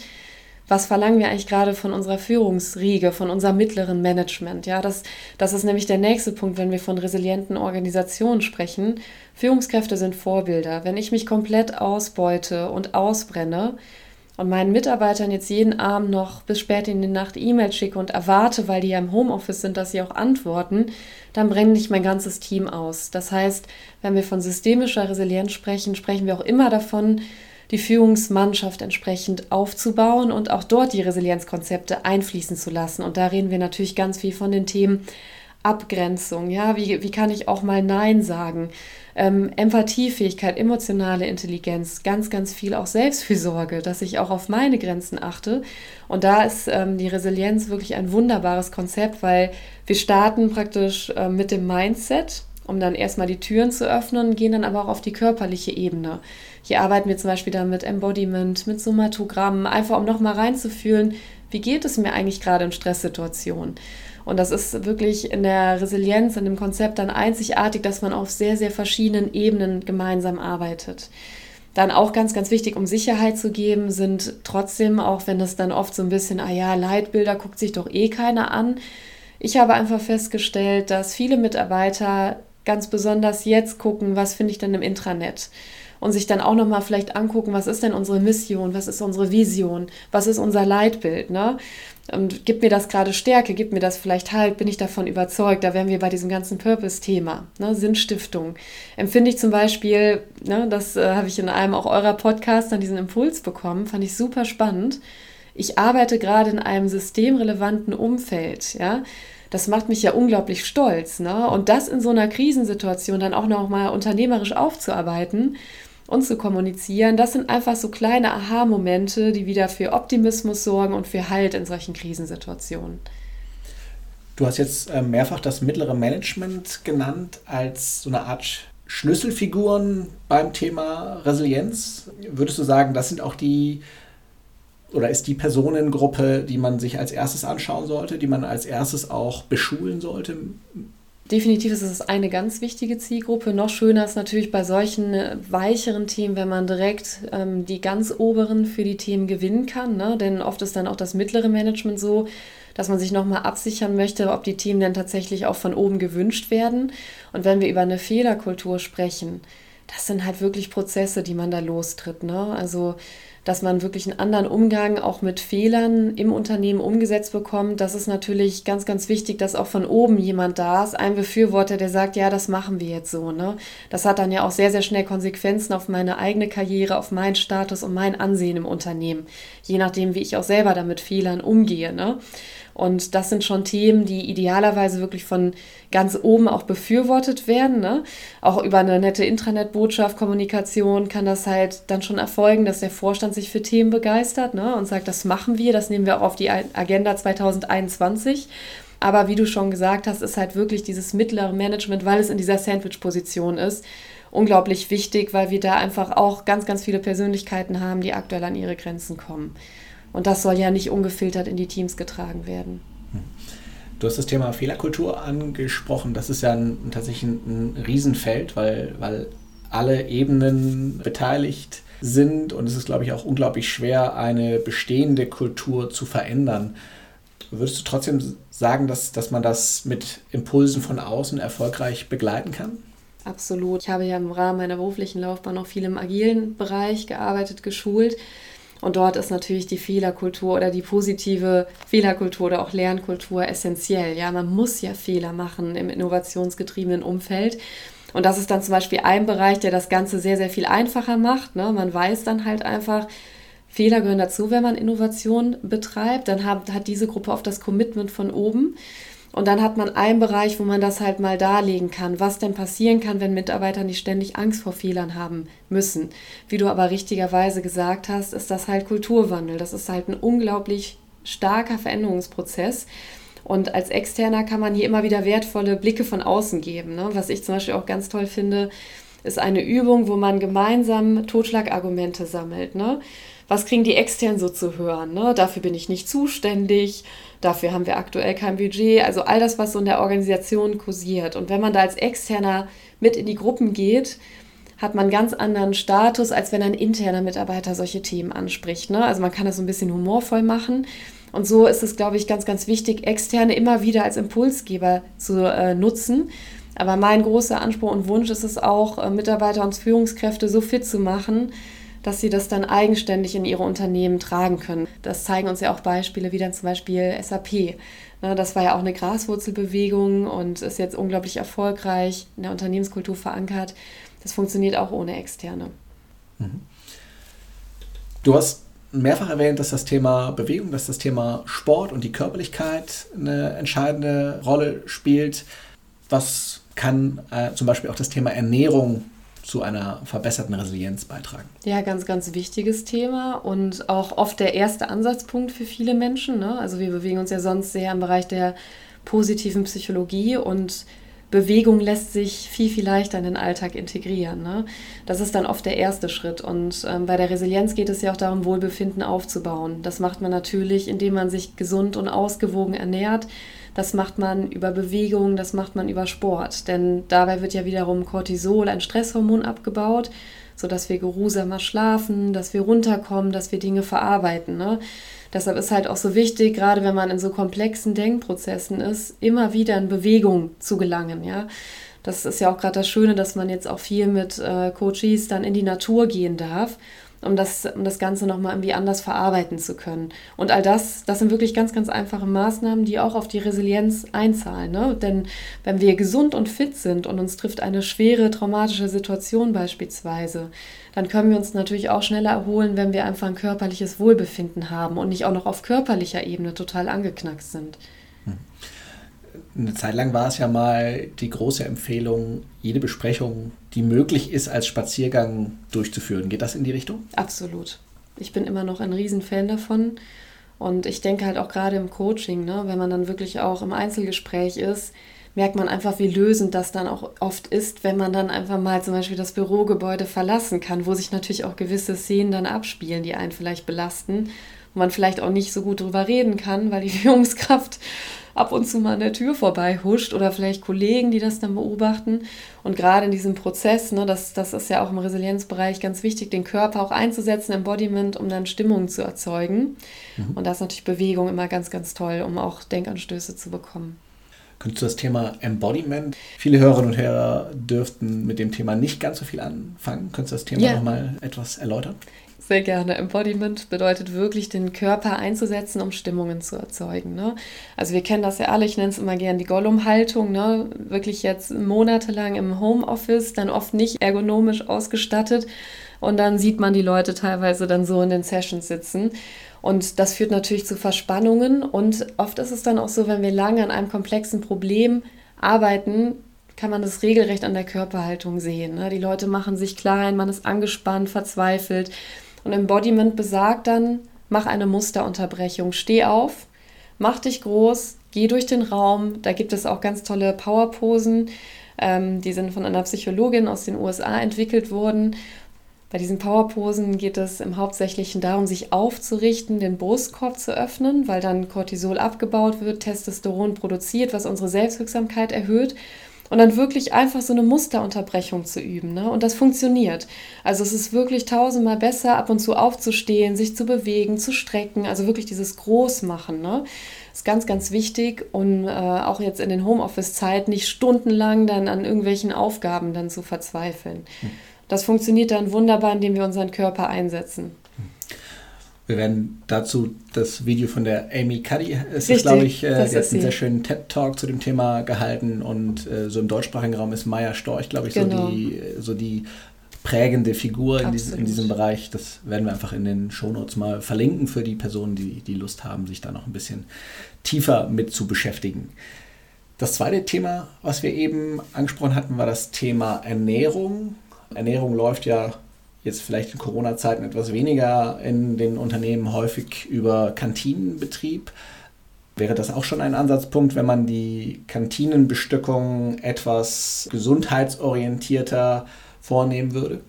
C: was verlangen wir eigentlich gerade von unserer Führungsriege, von unserem mittleren Management? Ja, das, das ist nämlich der nächste Punkt, wenn wir von resilienten Organisationen sprechen. Führungskräfte sind Vorbilder. Wenn ich mich komplett ausbeute und ausbrenne und meinen Mitarbeitern jetzt jeden Abend noch bis spät in die Nacht E-Mail schicke und erwarte, weil die ja im Homeoffice sind, dass sie auch antworten, dann brenne ich mein ganzes Team aus. Das heißt, wenn wir von systemischer Resilienz sprechen, sprechen wir auch immer davon, die Führungsmannschaft entsprechend aufzubauen und auch dort die Resilienzkonzepte einfließen zu lassen. Und da reden wir natürlich ganz viel von den Themen Abgrenzung, ja, wie, wie kann ich auch mal Nein sagen? Ähm, Empathiefähigkeit, emotionale Intelligenz, ganz, ganz viel auch Selbstfürsorge, dass ich auch auf meine Grenzen achte. Und da ist ähm, die Resilienz wirklich ein wunderbares Konzept, weil wir starten praktisch äh, mit dem Mindset, um dann erstmal die Türen zu öffnen, gehen dann aber auch auf die körperliche Ebene. Hier arbeiten wir zum Beispiel dann mit Embodiment, mit Somatogrammen, einfach um nochmal reinzufühlen, wie geht es mir eigentlich gerade in Stresssituationen. Und das ist wirklich in der Resilienz, in dem Konzept dann einzigartig, dass man auf sehr, sehr verschiedenen Ebenen gemeinsam arbeitet. Dann auch ganz, ganz wichtig, um Sicherheit zu geben, sind trotzdem, auch wenn das dann oft so ein bisschen, ah ja, Leitbilder guckt sich doch eh keiner an. Ich habe einfach festgestellt, dass viele Mitarbeiter ganz besonders jetzt gucken, was finde ich denn im Intranet und sich dann auch nochmal vielleicht angucken, was ist denn unsere Mission, was ist unsere Vision, was ist unser Leitbild, ne? Und gibt mir das gerade Stärke, gibt mir das vielleicht Halt, bin ich davon überzeugt, da wären wir bei diesem ganzen Purpose-Thema, ne? Sinnstiftung. Empfinde ich zum Beispiel, ne, das äh, habe ich in einem auch eurer Podcast dann diesen Impuls bekommen, fand ich super spannend. Ich arbeite gerade in einem systemrelevanten Umfeld, ja das macht mich ja unglaublich stolz. Ne? Und das in so einer Krisensituation dann auch nochmal unternehmerisch aufzuarbeiten und zu kommunizieren, das sind einfach so kleine Aha-Momente, die wieder für Optimismus sorgen und für Halt in solchen Krisensituationen.
D: Du hast jetzt äh, mehrfach das mittlere Management genannt als so eine Art Schlüsselfiguren beim Thema Resilienz. Würdest du sagen, das sind auch die oder ist die Personengruppe, die man sich als erstes anschauen sollte, die man als erstes auch beschulen sollte?
C: Definitiv ist es eine ganz wichtige Zielgruppe. Noch schöner ist natürlich bei solchen äh, weicheren Themen, wenn man direkt ähm, die ganz oberen für die Themen gewinnen kann. Ne? Denn oft ist dann auch das mittlere Management so, dass man sich nochmal absichern möchte, ob die Themen denn tatsächlich auch von oben gewünscht werden. Und wenn wir über eine Fehlerkultur sprechen, das sind halt wirklich Prozesse, die man da lostritt. Ne? Also dass man wirklich einen anderen Umgang auch mit Fehlern im Unternehmen umgesetzt bekommt. Das ist natürlich ganz, ganz wichtig, dass auch von oben jemand da ist, ein Befürworter, der sagt, ja, das machen wir jetzt so. Ne? Das hat dann ja auch sehr, sehr schnell Konsequenzen auf meine eigene Karriere, auf meinen Status und mein Ansehen im Unternehmen, je nachdem, wie ich auch selber damit Fehlern umgehe. Ne? Und das sind schon Themen, die idealerweise wirklich von ganz oben auch befürwortet werden. Ne? Auch über eine nette Intranet-Botschaft, Kommunikation kann das halt dann schon erfolgen, dass der Vorstand sich für Themen begeistert ne? und sagt, das machen wir, das nehmen wir auch auf die Agenda 2021. Aber wie du schon gesagt hast, ist halt wirklich dieses mittlere Management, weil es in dieser Sandwich-Position ist, unglaublich wichtig, weil wir da einfach auch ganz, ganz viele Persönlichkeiten haben, die aktuell an ihre Grenzen kommen. Und das soll ja nicht ungefiltert in die Teams getragen werden.
D: Du hast das Thema Fehlerkultur angesprochen. Das ist ja ein, tatsächlich ein, Riesenfeld, weil, weil alle Ebenen beteiligt sind und es ist, glaube ich, auch unglaublich schwer, eine bestehende Kultur zu verändern. Würdest du trotzdem sagen, dass, dass man das mit Impulsen von außen erfolgreich begleiten kann?
C: Absolut. Ich habe ja im Rahmen meiner beruflichen Laufbahn noch viel im agilen Bereich gearbeitet, geschult. Und dort ist natürlich die Fehlerkultur oder die positive Fehlerkultur oder auch Lernkultur essentiell. Ja, man muss ja Fehler machen im innovationsgetriebenen Umfeld. Und das ist dann zum Beispiel ein Bereich, der das Ganze sehr, sehr viel einfacher macht. Ne? Man weiß dann halt einfach, Fehler gehören dazu, wenn man Innovation betreibt. Dann hat, hat diese Gruppe oft das Commitment von oben. Und dann hat man einen Bereich, wo man das halt mal darlegen kann, was denn passieren kann, wenn Mitarbeiter nicht ständig Angst vor Fehlern haben müssen. Wie du aber richtigerweise gesagt hast, ist das halt Kulturwandel. Das ist halt ein unglaublich starker Veränderungsprozess. Und als Externer kann man hier immer wieder wertvolle Blicke von außen geben. Ne? Was ich zum Beispiel auch ganz toll finde, ist eine Übung, wo man gemeinsam Totschlagargumente sammelt. Ne? Was kriegen die extern so zu hören? Ne? Dafür bin ich nicht zuständig Dafür haben wir aktuell kein Budget. Also all das, was so in der Organisation kursiert. Und wenn man da als Externer mit in die Gruppen geht, hat man einen ganz anderen Status, als wenn ein interner Mitarbeiter solche Themen anspricht. Ne? Also man kann das so ein bisschen humorvoll machen. Und so ist es, glaube ich, ganz, ganz wichtig, Externe immer wieder als Impulsgeber zu äh, nutzen. Aber mein großer Anspruch und Wunsch ist es auch, äh, Mitarbeiter und Führungskräfte so fit zu machen, dass sie das dann eigenständig in ihre Unternehmen tragen können. Das zeigen uns ja auch Beispiele wie dann zum Beispiel SAP. Ne, das war ja auch eine Graswurzelbewegung und ist jetzt unglaublich erfolgreich in der Unternehmenskultur verankert. Das funktioniert auch ohne Externe. Mhm.
D: Du hast mehrfach erwähnt, dass das Thema Bewegung, dass das Thema Sport und die Körperlichkeit eine entscheidende Rolle spielt. Was kann äh, zum Beispiel auch das Thema Ernährung zu einer verbesserten Resilienz beitragen.
C: Ja, ganz, ganz wichtiges Thema und auch oft der erste Ansatzpunkt für viele Menschen. Ne? Also wir bewegen uns ja sonst sehr im Bereich der positiven Psychologie und Bewegung lässt sich viel, viel leichter in den Alltag integrieren. Ne? Das ist dann oft der erste Schritt. Und ähm, bei der Resilienz geht es ja auch darum, Wohlbefinden aufzubauen. Das macht man natürlich, indem man sich gesund und ausgewogen ernährt, das macht man über Bewegung, das macht man über Sport. Denn dabei wird ja wiederum Cortisol, ein Stresshormon, abgebaut, sodass wir geruhsamer schlafen, dass wir runterkommen, dass wir Dinge verarbeiten. Ne? Deshalb ist halt auch so wichtig, gerade wenn man in so komplexen Denkprozessen ist, immer wieder in Bewegung zu gelangen. Ja? Das ist ja auch gerade das Schöne, dass man jetzt auch viel mit äh, Coaches dann in die Natur gehen darf um das, um das Ganze nochmal irgendwie anders verarbeiten zu können. Und all das, das sind wirklich ganz, ganz einfache Maßnahmen, die auch auf die Resilienz einzahlen. Ne? Denn wenn wir gesund und fit sind und uns trifft eine schwere traumatische Situation beispielsweise, dann können wir uns natürlich auch schneller erholen, wenn wir einfach ein körperliches Wohlbefinden haben und nicht auch noch auf körperlicher Ebene total angeknackst sind.
D: Eine Zeit lang war es ja mal die große Empfehlung, jede Besprechung, die möglich ist, als Spaziergang durchzuführen. Geht das in die Richtung?
C: Absolut. Ich bin immer noch ein Riesenfan davon. Und ich denke halt auch gerade im Coaching, ne, wenn man dann wirklich auch im Einzelgespräch ist, merkt man einfach, wie lösend das dann auch oft ist, wenn man dann einfach mal zum Beispiel das Bürogebäude verlassen kann, wo sich natürlich auch gewisse Szenen dann abspielen, die einen vielleicht belasten, man vielleicht auch nicht so gut drüber reden kann, weil die [LAUGHS] Führungskraft ab und zu mal an der Tür vorbei huscht oder vielleicht Kollegen, die das dann beobachten. Und gerade in diesem Prozess, ne, das, das ist ja auch im Resilienzbereich ganz wichtig, den Körper auch einzusetzen, Embodiment, um dann Stimmung zu erzeugen. Mhm. Und da ist natürlich Bewegung immer ganz, ganz toll, um auch Denkanstöße zu bekommen.
D: Könntest du das Thema Embodiment? Viele Hörerinnen und Hörer dürften mit dem Thema nicht ganz so viel anfangen. Könntest du das Thema ja. nochmal etwas erläutern?
C: Sehr gerne. Embodiment bedeutet wirklich, den Körper einzusetzen, um Stimmungen zu erzeugen. Ne? Also wir kennen das ja alle, ich nenne es immer gerne die Gollum-Haltung. Ne? Wirklich jetzt monatelang im Homeoffice, dann oft nicht ergonomisch ausgestattet. Und dann sieht man die Leute teilweise dann so in den Sessions sitzen. Und das führt natürlich zu Verspannungen. Und oft ist es dann auch so, wenn wir lange an einem komplexen Problem arbeiten, kann man das regelrecht an der Körperhaltung sehen. Ne? Die Leute machen sich klein, man ist angespannt, verzweifelt. Und Embodiment besagt dann, mach eine Musterunterbrechung, steh auf, mach dich groß, geh durch den Raum. Da gibt es auch ganz tolle Powerposen. Ähm, die sind von einer Psychologin aus den USA entwickelt worden. Bei diesen Powerposen geht es im Hauptsächlichen darum, sich aufzurichten, den Brustkorb zu öffnen, weil dann Cortisol abgebaut wird, Testosteron produziert, was unsere Selbstwirksamkeit erhöht und dann wirklich einfach so eine Musterunterbrechung zu üben. Ne? Und das funktioniert. Also es ist wirklich tausendmal besser, ab und zu aufzustehen, sich zu bewegen, zu strecken, also wirklich dieses Großmachen. Ne? ist ganz, ganz wichtig, um äh, auch jetzt in den Homeoffice-Zeiten nicht stundenlang dann an irgendwelchen Aufgaben dann zu verzweifeln. Hm. Das funktioniert dann wunderbar, indem wir unseren Körper einsetzen.
D: Wir werden dazu das Video von der Amy Cuddy, es ist, glaube ich, äh, die hat einen sehr schönen TED-Talk zu dem Thema gehalten und äh, so im deutschsprachigen Raum ist Maya Storch, glaube ich, genau. so, die, so die prägende Figur in, diesem, in diesem Bereich. Das werden wir einfach in den Shownotes mal verlinken für die Personen, die, die Lust haben, sich da noch ein bisschen tiefer mit zu beschäftigen. Das zweite Thema, was wir eben angesprochen hatten, war das Thema Ernährung. Ernährung läuft ja jetzt vielleicht in Corona-Zeiten etwas weniger in den Unternehmen häufig über Kantinenbetrieb. Wäre das auch schon ein Ansatzpunkt, wenn man die Kantinenbestückung etwas gesundheitsorientierter vornehmen würde?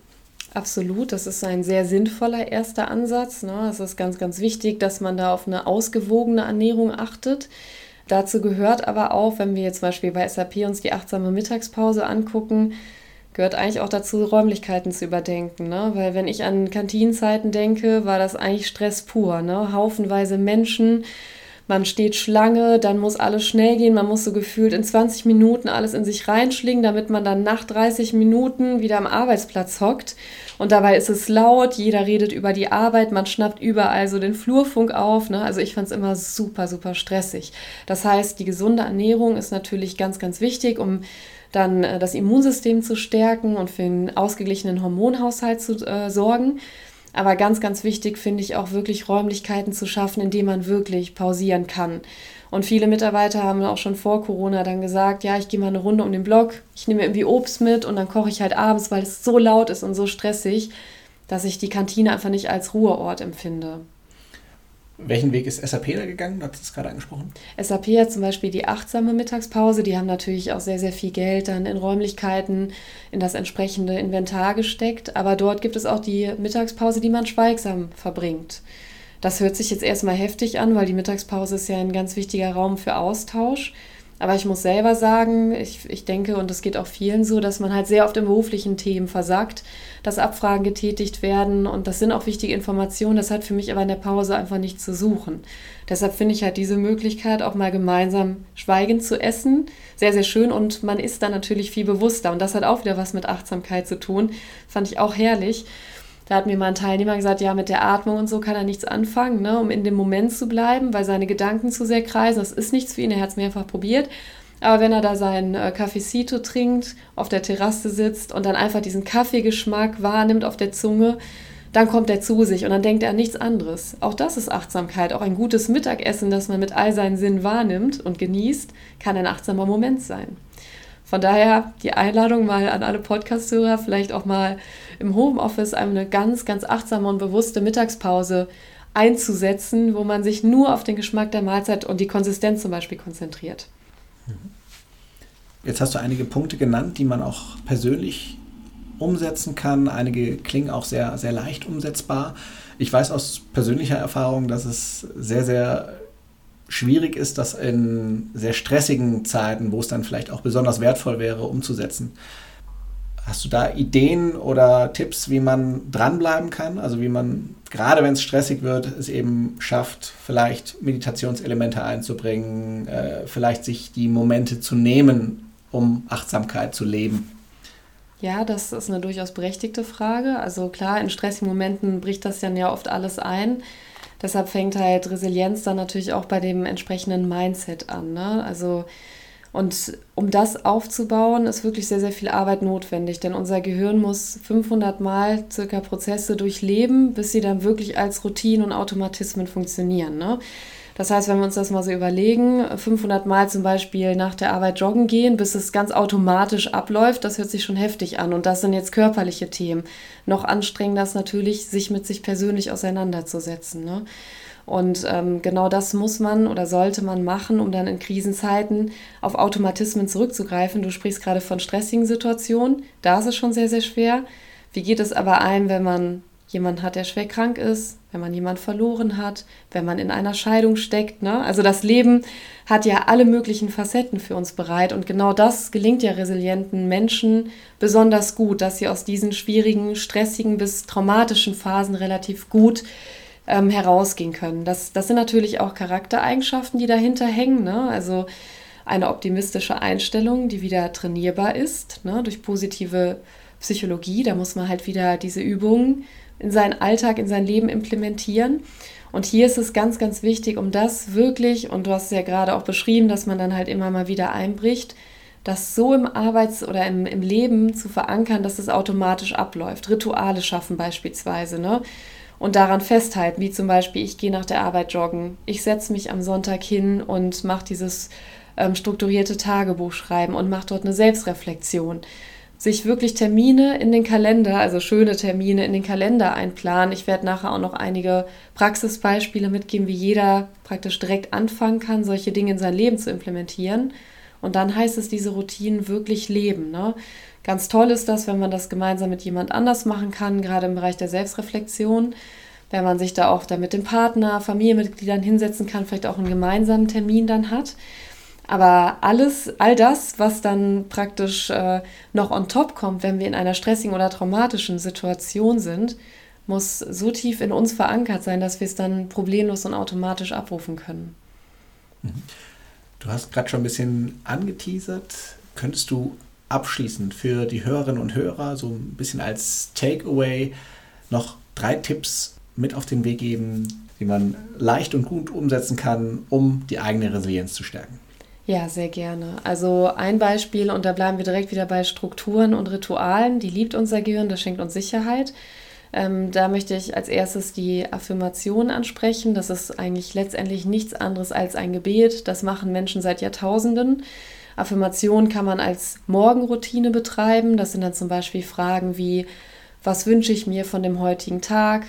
C: Absolut, das ist ein sehr sinnvoller erster Ansatz. Ne? Es ist ganz, ganz wichtig, dass man da auf eine ausgewogene Ernährung achtet. Dazu gehört aber auch, wenn wir jetzt zum Beispiel bei SAP uns die achtsame Mittagspause angucken, gehört eigentlich auch dazu, Räumlichkeiten zu überdenken. Ne? Weil wenn ich an Kantinenzeiten denke, war das eigentlich Stress pur. Ne? Haufenweise Menschen, man steht Schlange, dann muss alles schnell gehen, man muss so gefühlt in 20 Minuten alles in sich reinschlingen, damit man dann nach 30 Minuten wieder am Arbeitsplatz hockt. Und dabei ist es laut, jeder redet über die Arbeit, man schnappt überall so den Flurfunk auf. Ne? Also ich fand es immer super, super stressig. Das heißt, die gesunde Ernährung ist natürlich ganz, ganz wichtig, um dann äh, das Immunsystem zu stärken und für einen ausgeglichenen Hormonhaushalt zu äh, sorgen. Aber ganz, ganz wichtig finde ich auch wirklich Räumlichkeiten zu schaffen, in denen man wirklich pausieren kann. Und viele Mitarbeiter haben auch schon vor Corona dann gesagt, ja, ich gehe mal eine Runde um den Block, ich nehme irgendwie Obst mit und dann koche ich halt abends, weil es so laut ist und so stressig, dass ich die Kantine einfach nicht als Ruheort empfinde.
D: Welchen Weg ist SAP da gegangen? Du hast es gerade angesprochen.
C: SAP hat zum Beispiel die achtsame Mittagspause. Die haben natürlich auch sehr, sehr viel Geld dann in Räumlichkeiten, in das entsprechende Inventar gesteckt. Aber dort gibt es auch die Mittagspause, die man schweigsam verbringt. Das hört sich jetzt erstmal heftig an, weil die Mittagspause ist ja ein ganz wichtiger Raum für Austausch. Aber ich muss selber sagen, ich, ich denke, und das geht auch vielen so, dass man halt sehr oft in beruflichen Themen versagt, dass Abfragen getätigt werden und das sind auch wichtige Informationen. Das hat für mich aber in der Pause einfach nichts zu suchen. Deshalb finde ich halt diese Möglichkeit, auch mal gemeinsam schweigend zu essen, sehr, sehr schön und man ist dann natürlich viel bewusster und das hat auch wieder was mit Achtsamkeit zu tun. Fand ich auch herrlich. Da hat mir mal ein Teilnehmer gesagt, ja, mit der Atmung und so kann er nichts anfangen, ne, um in dem Moment zu bleiben, weil seine Gedanken zu sehr kreisen. Das ist nichts für ihn, er hat es mehrfach probiert. Aber wenn er da seinen äh, Cafecito trinkt, auf der Terrasse sitzt und dann einfach diesen Kaffeegeschmack wahrnimmt auf der Zunge, dann kommt er zu sich und dann denkt er an nichts anderes. Auch das ist Achtsamkeit. Auch ein gutes Mittagessen, das man mit all seinen Sinnen wahrnimmt und genießt, kann ein achtsamer Moment sein. Von daher die Einladung mal an alle Podcast-Hörer, vielleicht auch mal im Homeoffice eine ganz, ganz achtsame und bewusste Mittagspause einzusetzen, wo man sich nur auf den Geschmack der Mahlzeit und die Konsistenz zum Beispiel konzentriert. Mhm.
D: Jetzt hast du einige Punkte genannt, die man auch persönlich umsetzen kann. Einige klingen auch sehr, sehr leicht umsetzbar. Ich weiß aus persönlicher Erfahrung, dass es sehr, sehr schwierig ist, das in sehr stressigen Zeiten, wo es dann vielleicht auch besonders wertvoll wäre, umzusetzen. Hast du da Ideen oder Tipps, wie man dranbleiben kann? Also wie man, gerade wenn es stressig wird, es eben schafft, vielleicht Meditationselemente einzubringen, äh, vielleicht sich die Momente zu nehmen, um Achtsamkeit zu leben?
C: Ja, das ist eine durchaus berechtigte Frage. Also klar, in stressigen Momenten bricht das dann ja oft alles ein. Deshalb fängt halt Resilienz dann natürlich auch bei dem entsprechenden Mindset an. Ne? Also und um das aufzubauen, ist wirklich sehr, sehr viel Arbeit notwendig, denn unser Gehirn muss 500 Mal circa Prozesse durchleben, bis sie dann wirklich als Routinen und Automatismen funktionieren. Ne? Das heißt, wenn wir uns das mal so überlegen, 500 Mal zum Beispiel nach der Arbeit joggen gehen, bis es ganz automatisch abläuft, das hört sich schon heftig an. Und das sind jetzt körperliche Themen. Noch anstrengender ist natürlich, sich mit sich persönlich auseinanderzusetzen. Ne? Und ähm, genau das muss man oder sollte man machen, um dann in Krisenzeiten auf Automatismen zurückzugreifen. Du sprichst gerade von stressigen Situationen, da ist es schon sehr, sehr schwer. Wie geht es aber ein, wenn man jemand hat, der schwer krank ist, wenn man jemand verloren hat, wenn man in einer Scheidung steckt. Ne? Also das Leben hat ja alle möglichen Facetten für uns bereit und genau das gelingt ja resilienten Menschen besonders gut, dass sie aus diesen schwierigen, stressigen bis traumatischen Phasen relativ gut ähm, herausgehen können. Das, das sind natürlich auch Charaktereigenschaften, die dahinter hängen. Ne? Also eine optimistische Einstellung, die wieder trainierbar ist ne? durch positive Psychologie. Da muss man halt wieder diese Übungen in seinen Alltag, in sein Leben implementieren. Und hier ist es ganz, ganz wichtig, um das wirklich, und du hast es ja gerade auch beschrieben, dass man dann halt immer mal wieder einbricht, das so im Arbeits- oder im, im Leben zu verankern, dass es automatisch abläuft. Rituale schaffen beispielsweise, ne? Und daran festhalten, wie zum Beispiel, ich gehe nach der Arbeit joggen, ich setze mich am Sonntag hin und mache dieses ähm, strukturierte Tagebuch schreiben und mache dort eine Selbstreflexion sich wirklich Termine in den Kalender, also schöne Termine in den Kalender einplanen. Ich werde nachher auch noch einige Praxisbeispiele mitgeben, wie jeder praktisch direkt anfangen kann, solche Dinge in sein Leben zu implementieren. Und dann heißt es, diese Routinen wirklich leben. Ne? Ganz toll ist das, wenn man das gemeinsam mit jemand anders machen kann, gerade im Bereich der Selbstreflexion. Wenn man sich da auch da mit dem Partner, Familienmitgliedern hinsetzen kann, vielleicht auch einen gemeinsamen Termin dann hat. Aber alles, all das, was dann praktisch äh, noch on top kommt, wenn wir in einer stressigen oder traumatischen Situation sind, muss so tief in uns verankert sein, dass wir es dann problemlos und automatisch abrufen können.
D: Mhm. Du hast gerade schon ein bisschen angeteasert. Könntest du abschließend für die Hörerinnen und Hörer so ein bisschen als Takeaway noch drei Tipps mit auf den Weg geben, die man leicht und gut umsetzen kann, um die eigene Resilienz zu stärken?
C: Ja, sehr gerne. Also ein Beispiel, und da bleiben wir direkt wieder bei Strukturen und Ritualen, die liebt unser Gehirn, das schenkt uns Sicherheit. Ähm, da möchte ich als erstes die Affirmation ansprechen. Das ist eigentlich letztendlich nichts anderes als ein Gebet. Das machen Menschen seit Jahrtausenden. Affirmation kann man als Morgenroutine betreiben. Das sind dann zum Beispiel Fragen wie, was wünsche ich mir von dem heutigen Tag?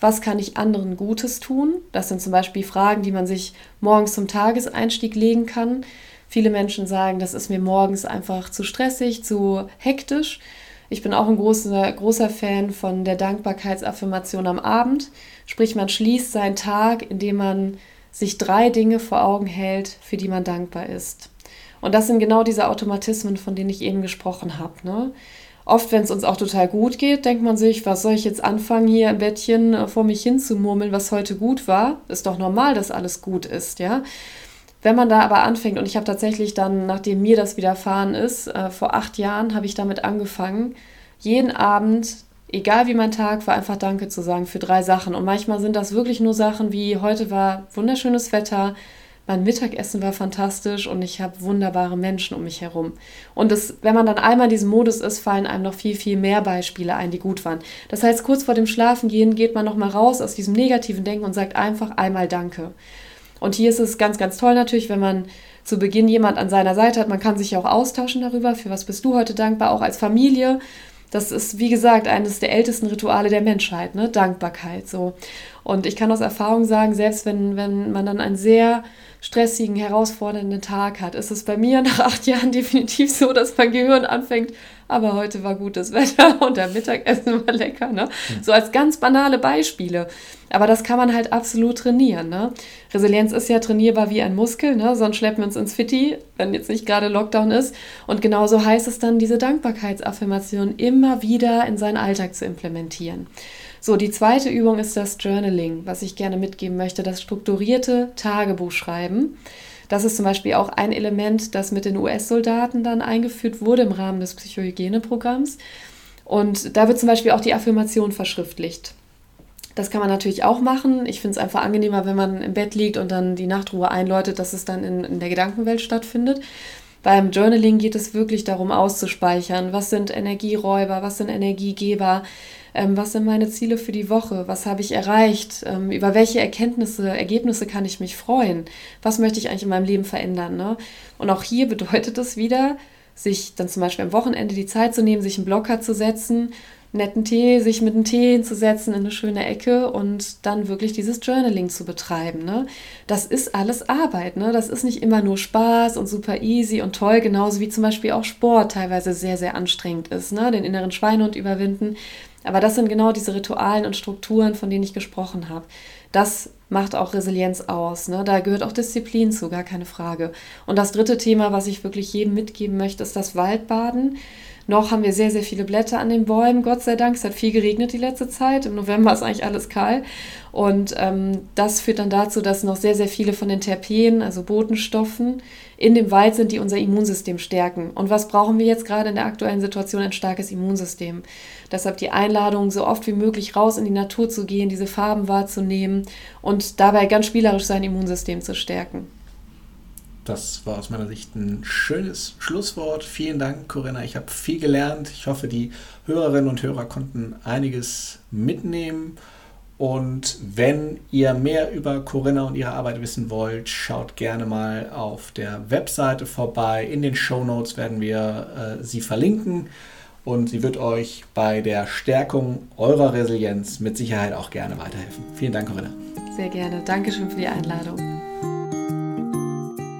C: was kann ich anderen Gutes tun? Das sind zum Beispiel Fragen, die man sich morgens zum Tageseinstieg legen kann. Viele Menschen sagen, das ist mir morgens einfach zu stressig, zu hektisch. Ich bin auch ein großer, großer Fan von der Dankbarkeitsaffirmation am Abend. Sprich, man schließt seinen Tag, indem man sich drei Dinge vor Augen hält, für die man dankbar ist. Und das sind genau diese Automatismen, von denen ich eben gesprochen habe. Ne? Oft, wenn es uns auch total gut geht, denkt man sich, was soll ich jetzt anfangen, hier im Bettchen äh, vor mich hin zu murmeln, was heute gut war? Ist doch normal, dass alles gut ist, ja. Wenn man da aber anfängt, und ich habe tatsächlich dann, nachdem mir das widerfahren ist, äh, vor acht Jahren habe ich damit angefangen, jeden Abend, egal wie mein Tag war, einfach Danke zu sagen für drei Sachen. Und manchmal sind das wirklich nur Sachen wie, heute war wunderschönes Wetter, mein Mittagessen war fantastisch und ich habe wunderbare Menschen um mich herum. Und das, wenn man dann einmal in diesem Modus ist, fallen einem noch viel, viel mehr Beispiele ein, die gut waren. Das heißt, kurz vor dem Schlafengehen geht man nochmal raus aus diesem negativen Denken und sagt einfach einmal Danke. Und hier ist es ganz, ganz toll natürlich, wenn man zu Beginn jemand an seiner Seite hat. Man kann sich ja auch austauschen darüber. Für was bist du heute dankbar? Auch als Familie. Das ist, wie gesagt, eines der ältesten Rituale der Menschheit, ne? Dankbarkeit. So. Und ich kann aus Erfahrung sagen, selbst wenn, wenn man dann ein sehr stressigen, herausfordernden Tag hat, ist es bei mir [LAUGHS] nach acht Jahren definitiv so, dass mein Gehirn anfängt, aber heute war gutes [LAUGHS] Wetter und der Mittagessen war lecker. Ne? Mhm. So als ganz banale Beispiele. Aber das kann man halt absolut trainieren. Ne? Resilienz ist ja trainierbar wie ein Muskel, ne? sonst schleppen wir uns ins Fitti, wenn jetzt nicht gerade Lockdown ist. Und genauso heißt es dann, diese Dankbarkeitsaffirmation immer wieder in seinen Alltag zu implementieren. So, die zweite Übung ist das Journaling, was ich gerne mitgeben möchte, das strukturierte Tagebuchschreiben. Das ist zum Beispiel auch ein Element, das mit den US-Soldaten dann eingeführt wurde im Rahmen des Psychohygieneprogramms. Und da wird zum Beispiel auch die Affirmation verschriftlicht. Das kann man natürlich auch machen. Ich finde es einfach angenehmer, wenn man im Bett liegt und dann die Nachtruhe einläutet, dass es dann in, in der Gedankenwelt stattfindet. Beim Journaling geht es wirklich darum, auszuspeichern, was sind Energieräuber, was sind Energiegeber, ähm, was sind meine Ziele für die Woche, was habe ich erreicht, ähm, über welche Erkenntnisse, Ergebnisse kann ich mich freuen, was möchte ich eigentlich in meinem Leben verändern. Ne? Und auch hier [LAUGHS] bedeutet es wieder, sich dann zum Beispiel am Wochenende die Zeit zu nehmen, sich einen Blocker zu setzen, netten Tee, sich mit einem Tee hinzusetzen in eine schöne Ecke und dann wirklich dieses Journaling zu betreiben. Ne? Das ist alles Arbeit. Ne? Das ist nicht immer nur Spaß und super easy und toll, genauso wie zum Beispiel auch Sport teilweise sehr, sehr anstrengend ist. Ne? Den inneren Schweinehund überwinden. Aber das sind genau diese Ritualen und Strukturen, von denen ich gesprochen habe. Das macht auch Resilienz aus. Ne? Da gehört auch Disziplin zu, gar keine Frage. Und das dritte Thema, was ich wirklich jedem mitgeben möchte, ist das Waldbaden. Noch haben wir sehr, sehr viele Blätter an den Bäumen, Gott sei Dank. Es hat viel geregnet die letzte Zeit. Im November ist eigentlich alles kahl. Und ähm, das führt dann dazu, dass noch sehr, sehr viele von den Terpenen, also Botenstoffen, in dem Wald sind, die unser Immunsystem stärken. Und was brauchen wir jetzt gerade in der aktuellen Situation? Ein starkes Immunsystem. Deshalb die Einladung, so oft wie möglich raus in die Natur zu gehen, diese Farben wahrzunehmen und dabei ganz spielerisch sein Immunsystem zu stärken.
D: Das war aus meiner Sicht ein schönes Schlusswort. Vielen Dank, Corinna. Ich habe viel gelernt. Ich hoffe, die Hörerinnen und Hörer konnten einiges mitnehmen. Und wenn ihr mehr über Corinna und ihre Arbeit wissen wollt, schaut gerne mal auf der Webseite vorbei. In den Show Notes werden wir äh, sie verlinken und sie wird euch bei der Stärkung eurer Resilienz mit Sicherheit auch gerne weiterhelfen. Vielen Dank, Corinna.
C: Sehr gerne. Dankeschön für die Einladung.